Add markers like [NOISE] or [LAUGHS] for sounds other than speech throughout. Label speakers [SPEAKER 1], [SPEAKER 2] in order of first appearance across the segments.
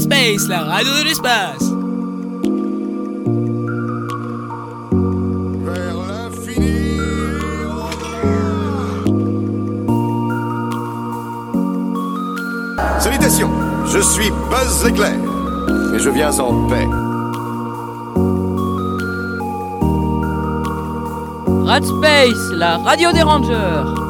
[SPEAKER 1] Space, la radio de l'espace.
[SPEAKER 2] Vers l'infini. Salutations, je suis Buzz Éclair et je viens en paix.
[SPEAKER 1] Rad Space, la radio des Rangers.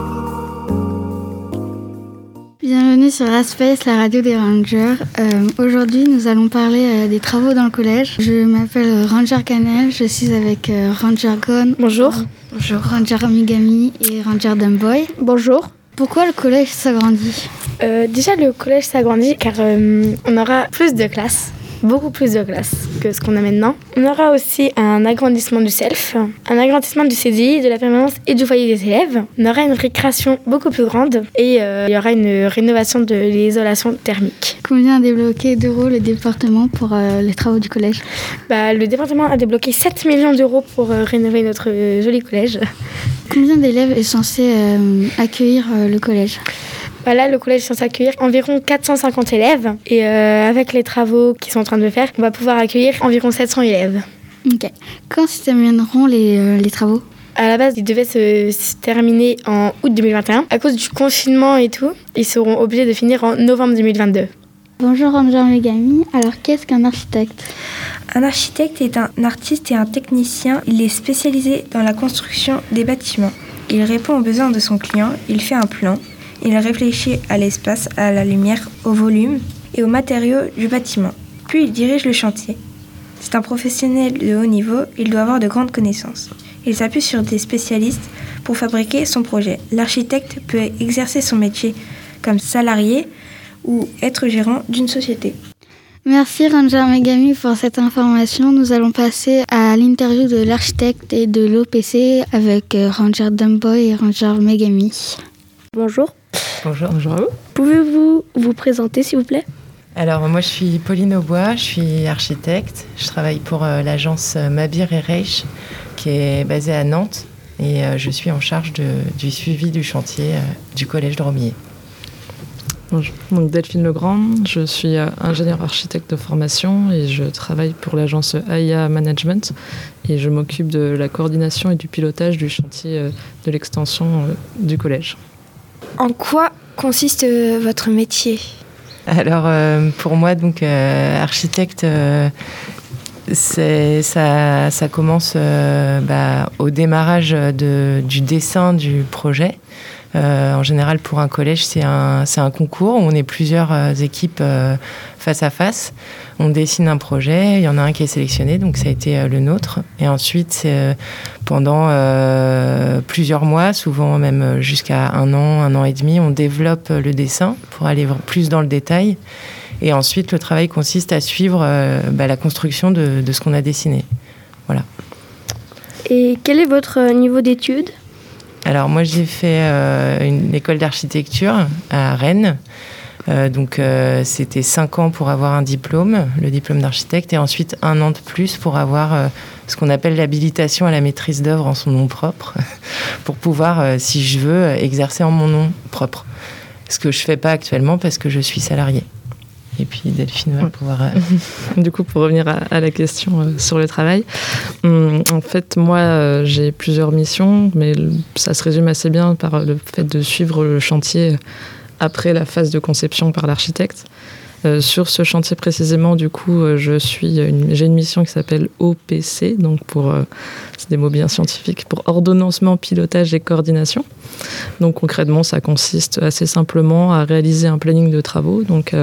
[SPEAKER 3] Bienvenue sur Aspace, la radio des Rangers. Euh, Aujourd'hui, nous allons parler euh, des travaux dans le collège. Je m'appelle Ranger Canel, je suis avec euh, Ranger Gon.
[SPEAKER 4] Bonjour.
[SPEAKER 3] Bonjour. Ranger Amigami et Ranger Dumboy.
[SPEAKER 4] Bonjour.
[SPEAKER 3] Pourquoi le collège s'agrandit?
[SPEAKER 4] Déjà, le collège s'agrandit car on aura plus de classes, beaucoup plus de classes que ce qu'on a maintenant. On aura aussi un agrandissement du self, un agrandissement du CDI, de la permanence et du foyer des élèves. On aura une récréation beaucoup plus grande et euh, il y aura une rénovation de l'isolation thermique.
[SPEAKER 3] Combien a débloqué d'euros le département pour euh, les travaux du collège?
[SPEAKER 4] Bah, le département a débloqué 7 millions d'euros pour euh, rénover notre joli collège.
[SPEAKER 3] Combien d'élèves est censé accueillir le collège?
[SPEAKER 4] Bah là, le collège est censé accueillir environ 450 élèves. Et euh, avec les travaux qu'ils sont en train de faire, on va pouvoir accueillir environ 700 élèves.
[SPEAKER 3] Ok. Quand se termineront les, euh, les travaux?
[SPEAKER 4] À la base, ils devaient se, se terminer en août 2021. À cause du confinement et tout, ils seront obligés de finir en novembre 2022.
[SPEAKER 3] Bonjour Ranger Amigami. Alors, qu'est-ce qu'un architecte?
[SPEAKER 5] Un architecte est un artiste et un technicien. Il est spécialisé dans la construction des bâtiments. Il répond aux besoins de son client, il fait un plan, il réfléchit à l'espace, à la lumière, au volume et aux matériaux du bâtiment. Puis il dirige le chantier. C'est un professionnel de haut niveau, il doit avoir de grandes connaissances. Il s'appuie sur des spécialistes pour fabriquer son projet. L'architecte peut exercer son métier comme salarié ou être gérant d'une société.
[SPEAKER 3] Merci Ranger Megami pour cette information. Nous allons passer à l'interview de l'architecte et de l'OPC avec euh, Ranger Dumboy et Ranger Megami.
[SPEAKER 4] Bonjour.
[SPEAKER 6] Bonjour. Bonjour à vous.
[SPEAKER 4] Pouvez-vous vous présenter, s'il vous plaît?
[SPEAKER 6] Alors, moi, je suis Pauline Aubois, je suis architecte. Je travaille pour euh, l'agence euh, Mabir et Reich, qui est basée à Nantes. Et euh, je suis en charge de- du suivi du chantier euh, du collège de Romilly.
[SPEAKER 7] Bonjour. Donc Delphine Legrand, je suis euh, ingénieure architecte de formation et je travaille pour l'agence AIA Management et je m'occupe de la coordination et du pilotage du chantier euh, de l'extension euh, du collège.
[SPEAKER 5] En quoi consiste euh, votre métier?
[SPEAKER 6] Alors, euh, pour moi, donc, euh, architecte, ça, ça commence bah, au démarrage du dessin du projet. Euh, en général, pour un collège, c'est un, concours où on est plusieurs euh, équipes euh, face à face. On dessine un projet, il y en a un qui est sélectionné, donc ça a été le nôtre. Et ensuite, pendant plusieurs mois, souvent même jusqu'à un an, un an et demi, on développe le dessin pour aller plus dans le détail. Et ensuite, le travail consiste à suivre bah, la construction de, de ce qu'on a dessiné.
[SPEAKER 4] Et quel est votre niveau d'études?
[SPEAKER 6] Alors moi j'ai fait euh, une école d'architecture à Rennes. Euh, donc euh, c'était cinq ans pour avoir un diplôme, le diplôme d'architecte, et ensuite un an de plus pour avoir ce qu'on appelle l'habilitation à la maîtrise d'œuvre en son nom propre, [LAUGHS] pour pouvoir, si je veux, exercer en mon nom propre. Ce que je fais pas actuellement parce que je suis salarié. Et puis Delphine va
[SPEAKER 7] Ouais.
[SPEAKER 6] pouvoir. euh, [LAUGHS]
[SPEAKER 7] Du coup, pour revenir à, à la question euh, sur le travail, hum, en fait, moi, euh, j'ai plusieurs missions, mais ça se résume assez bien par le fait de suivre le chantier après la phase de conception par l'architecte. Euh, sur ce chantier précisément, du coup, euh, je suis une- j'ai une mission qui s'appelle OPC, donc pour euh, c'est des mots bien scientifiques pour ordonnancement, pilotage et coordination. Donc concrètement, ça consiste assez simplement à réaliser un planning de travaux, donc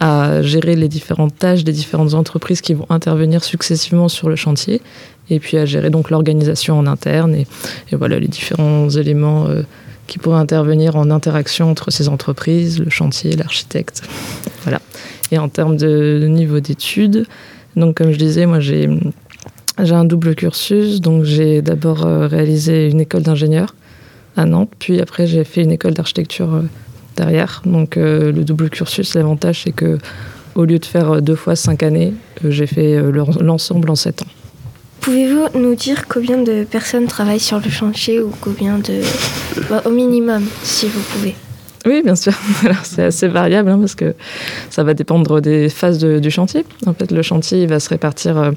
[SPEAKER 7] à gérer les différentes tâches des différentes entreprises qui vont intervenir successivement sur le chantier, et puis à gérer donc l'organisation en interne et, et voilà les différents éléments qui pourraient intervenir en interaction entre ces entreprises, le chantier, l'architecte. Voilà. Et en termes de niveau d'études, donc comme je disais, moi j'ai un double cursus, donc j'ai d'abord euh, réalisé une école d'ingénieur à Nantes, puis après j'ai fait une école d'architecture euh, derrière. Donc euh, le double cursus, l'avantage c'est que au lieu de faire deux fois cinq années, j'ai fait le- l'ensemble en sept ans.
[SPEAKER 5] Pouvez-vous nous dire combien de personnes travaillent sur le chantier ou combien de... bah, au minimum, si vous pouvez?
[SPEAKER 7] Oui, bien sûr. [LAUGHS] c'est assez variable hein, parce que ça va dépendre des phases du chantier. En fait, le chantier va se répartir. Euh,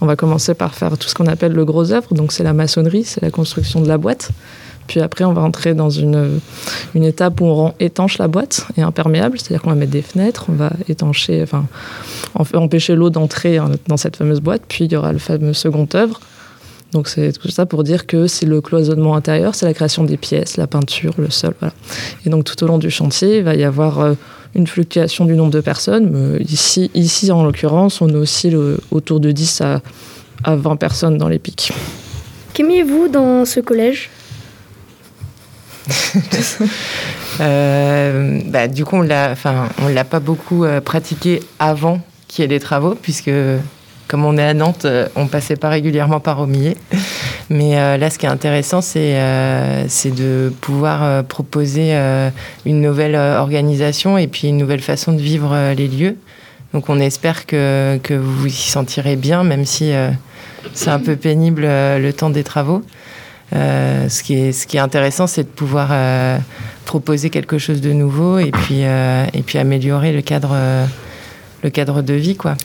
[SPEAKER 7] on va commencer par faire tout ce qu'on appelle le gros œuvre. Donc, c'est la maçonnerie, c'est la construction de la boîte. Puis après, on va entrer dans une, une étape où on rend étanche la boîte et imperméable, c'est-à-dire qu'on va mettre des fenêtres, on va étancher, enfin, empêcher l'eau d'entrer dans cette fameuse boîte. Puis il y aura le fameux second œuvre donc c'est tout ça pour dire que c'est le cloisonnement intérieur, c'est la création des pièces, la peinture, le sol. Et donc tout au long du chantier, il va y avoir euh, une fluctuation du nombre de personnes. ici, ici en l'occurrence, on oscille autour de 10 à, à 20 personnes dans les pics.
[SPEAKER 8] Qu'aimiez-vous dans ce collège?
[SPEAKER 6] Euh, bah, Du coup, on ne l'a pas beaucoup euh, pratiqué avant qu'il y ait des travaux, puisque comme on est à Nantes, euh, on passait pas régulièrement par Romillet. Mais là, ce qui est intéressant, c'est de pouvoir proposer une nouvelle organisation et puis une nouvelle façon de vivre les lieux. Donc on espère que, que vous vous y sentirez bien, même si c'est un peu pénible le temps des travaux. Ce, qui est, ce qui est intéressant, c'est de pouvoir proposer quelque chose de nouveau et puis, et puis améliorer le cadre, le cadre de vie. quoi.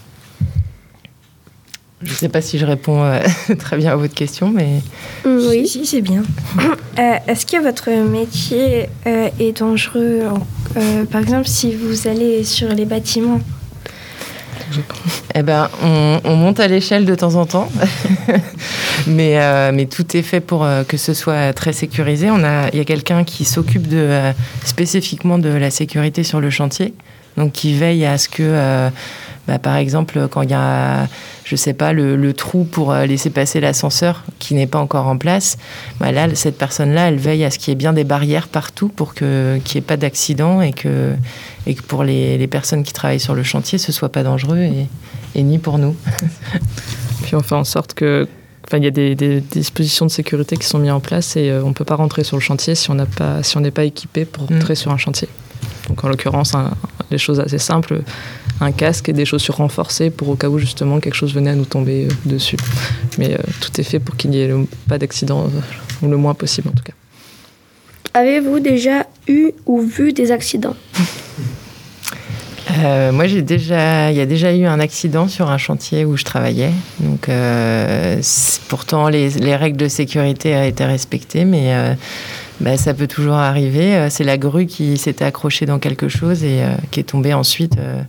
[SPEAKER 6] Je ne sais pas si je réponds euh, [LAUGHS] très bien à votre question, mais...
[SPEAKER 5] Oui, si, c'est bien. [COUGHS] Euh, est-ce que votre métier euh, est dangereux, par exemple, si vous allez sur les bâtiments?
[SPEAKER 6] Eh ben, on, monte à l'échelle de temps en temps, [LAUGHS] mais, mais tout est fait pour que ce soit très sécurisé. On a, il y a quelqu'un qui s'occupe de spécifiquement de la sécurité sur le chantier, donc qui veille à ce que, bah, par exemple, quand il y a je sais pas, le, trou pour euh, laisser passer l'ascenseur qui n'est pas encore en place, bah là, cette personne-là, elle veille à ce qu'il y ait bien des barrières partout pour qu'il n'y ait pas d'accident et que, et que pour les, personnes qui travaillent sur le chantier, ce soit pas dangereux et, et ni pour nous. [LAUGHS]
[SPEAKER 7] Puis on fait en sorte que Enfin, il y a des, dispositions de sécurité qui sont mises en place et euh, on ne peut pas rentrer sur le chantier si on n'est pas, si pas équipé pour mm. rentrer sur un chantier. Donc en l'occurrence, des choses assez simples, un casque et des chaussures renforcées pour au cas où justement quelque chose venait à nous tomber euh, dessus. Mais euh, tout est fait pour qu'il n'y ait pas d'accident, euh, ou le moins possible en tout cas.
[SPEAKER 8] Avez-vous déjà eu ou vu des accidents?
[SPEAKER 6] Moi, j'ai déjà, il y a déjà eu un accident sur un chantier où je travaillais. Donc, pourtant, les, les, règles de sécurité ont été respectées, mais bah, ça peut toujours arriver. Euh, c'est la grue qui s'était accrochée dans quelque chose et euh, qui est tombée ensuite euh,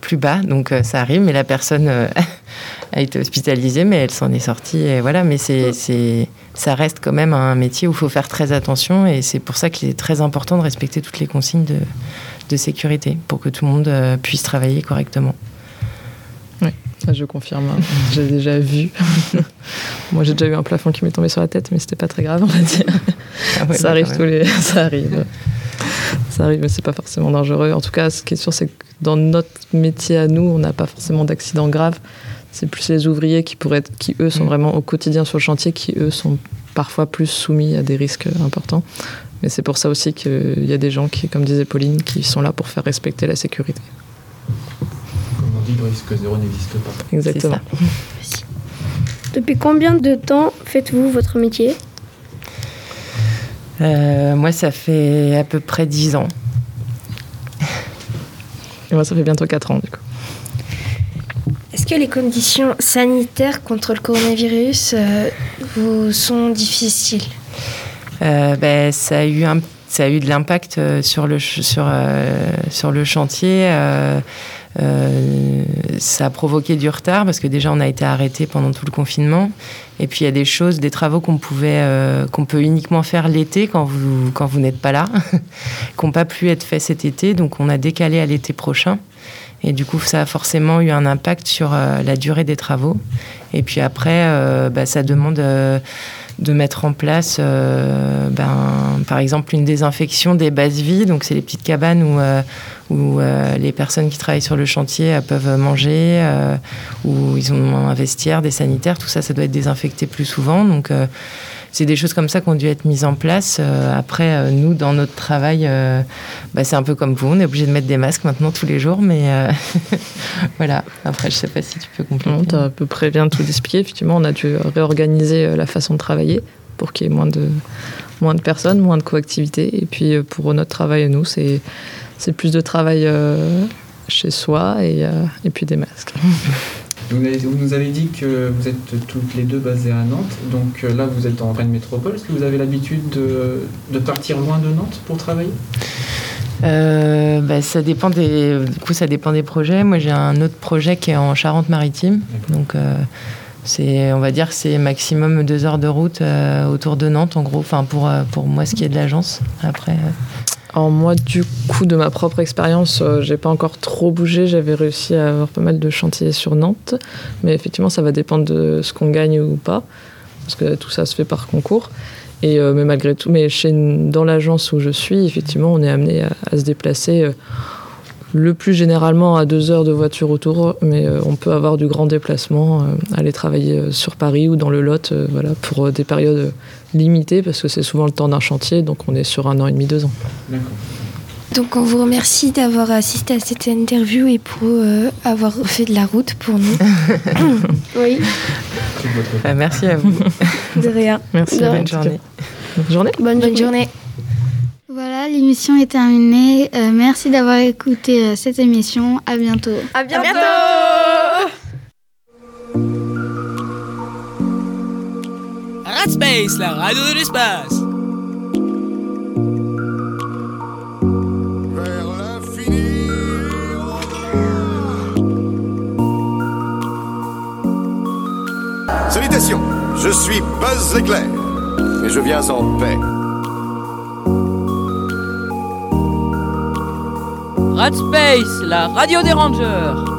[SPEAKER 6] plus bas. Donc ça arrive, mais la personne [LAUGHS] a été hospitalisée, mais elle s'en est sortie. Et voilà, mais c'est, c'est, ça reste quand même un métier où il faut faire très attention et c'est pour ça qu'il est très important de respecter toutes les consignes de, de sécurité pour que tout le monde puisse travailler correctement.
[SPEAKER 7] Je confirme, hein. [LAUGHS] j'ai déjà vu. [LAUGHS] Moi, j'ai déjà eu un plafond qui m'est tombé sur la tête, mais c'était pas très grave, on va dire. Ça arrive tous les, [LAUGHS] ça arrive. Ça arrive, mais c'est pas forcément dangereux. En tout cas, ce qui est sûr, c'est que dans notre métier à nous, on n'a pas forcément d'accidents graves. C'est plus les ouvriers qui pourraient, qui eux sont mm. vraiment au quotidien sur le chantier, qui eux sont parfois plus soumis à des risques importants. Mais c'est pour ça aussi qu'il y a des gens qui, comme disait Pauline, qui sont là pour faire respecter la sécurité
[SPEAKER 9] le risque zéro n'existe pas.
[SPEAKER 7] Exactement.
[SPEAKER 8] Depuis combien de temps faites-vous votre métier?
[SPEAKER 6] Euh, Moi, ça fait à peu près 10 ans.
[SPEAKER 7] Et moi, ça fait bientôt 4 ans, du coup.
[SPEAKER 5] Est-ce que les conditions sanitaires contre le coronavirus euh, vous sont difficiles?
[SPEAKER 6] Euh, ben, ça a eu un, ça a eu de l'impact sur le sur sur le chantier. Euh, ça a provoqué du retard parce que déjà on a été arrêté pendant tout le confinement. Et puis il y a des choses, des travaux qu'on pouvait, euh, qu'on peut uniquement faire l'été quand vous quand vous n'êtes pas là, [LAUGHS] qui n'ont pas pu être faits cet été. Donc on a décalé à l'été prochain. Et du coup, ça a forcément eu un impact sur euh, la durée des travaux. Et puis après, bah, ça demande de mettre en place, euh, ben, par exemple, une désinfection des bases vies. Donc, c'est les petites cabanes où, euh, où euh, les personnes qui travaillent sur le chantier peuvent manger, où ils ont un vestiaire, des sanitaires. Tout ça, ça doit être désinfecté plus souvent. Donc, c'est des choses comme ça qui ont dû être mises en place. Euh, après, euh, nous, dans notre travail, euh, bah, c'est un peu comme vous. On est obligé de mettre des masques maintenant tous les jours, mais [LAUGHS] voilà. Après, je sais pas si tu peux compléter.
[SPEAKER 7] Tu as à peu près bien tout expliqué. Effectivement, on a dû réorganiser la façon de travailler pour qu'il y ait moins de, moins de personnes, moins de coactivité. Et puis pour notre travail à nous, c'est plus de travail chez soi et, et puis des masques. [LAUGHS]
[SPEAKER 9] Vous, nous avez dit que vous êtes toutes les deux basées à Nantes, donc là vous êtes en Rennes Métropole. Est-ce que vous avez l'habitude de, de partir loin de Nantes pour travailler?
[SPEAKER 6] Euh, bah, ça dépend des, du coup, ça dépend des projets. Moi, j'ai un autre projet qui est en Charente-Maritime, donc euh, c'est, on va dire, c'est maximum deux heures de route euh, autour de Nantes, en gros. Enfin, pour pour moi, ce qui est de l'agence. Après.
[SPEAKER 7] Alors moi, du coup, de ma propre expérience, j'ai pas encore trop bougé. J'avais réussi à avoir pas mal de chantiers sur Nantes, mais effectivement, ça va dépendre de ce qu'on gagne ou pas, parce que tout ça se fait par concours. Et, euh, mais malgré tout, mais chez, dans l'agence où je suis, effectivement, on est amené à, se déplacer euh, le plus généralement à deux heures de voiture autour, mais euh, on peut avoir du grand déplacement, aller travailler sur Paris ou dans le Lot, voilà, pour des périodes limitées, parce que c'est souvent le temps d'un chantier, donc on est sur un an et demi, deux ans.
[SPEAKER 9] D'accord.
[SPEAKER 10] Donc on vous remercie d'avoir assisté à cette interview et pour avoir fait de la route pour nous. [LAUGHS]
[SPEAKER 8] oui.
[SPEAKER 6] merci à vous.
[SPEAKER 10] De rien.
[SPEAKER 7] Merci.
[SPEAKER 6] Bonne journée.
[SPEAKER 7] Bonne journée.
[SPEAKER 10] Bonne, journée.
[SPEAKER 3] Voilà, l'émission est terminée. Euh, merci d'avoir écouté euh, cette émission. À bientôt.
[SPEAKER 10] À bientôt. À
[SPEAKER 1] bientôt. la radio de l'espace.
[SPEAKER 2] Salutations, je suis Buzz Éclair et je viens en paix.
[SPEAKER 1] Radspace, la radio des rangers.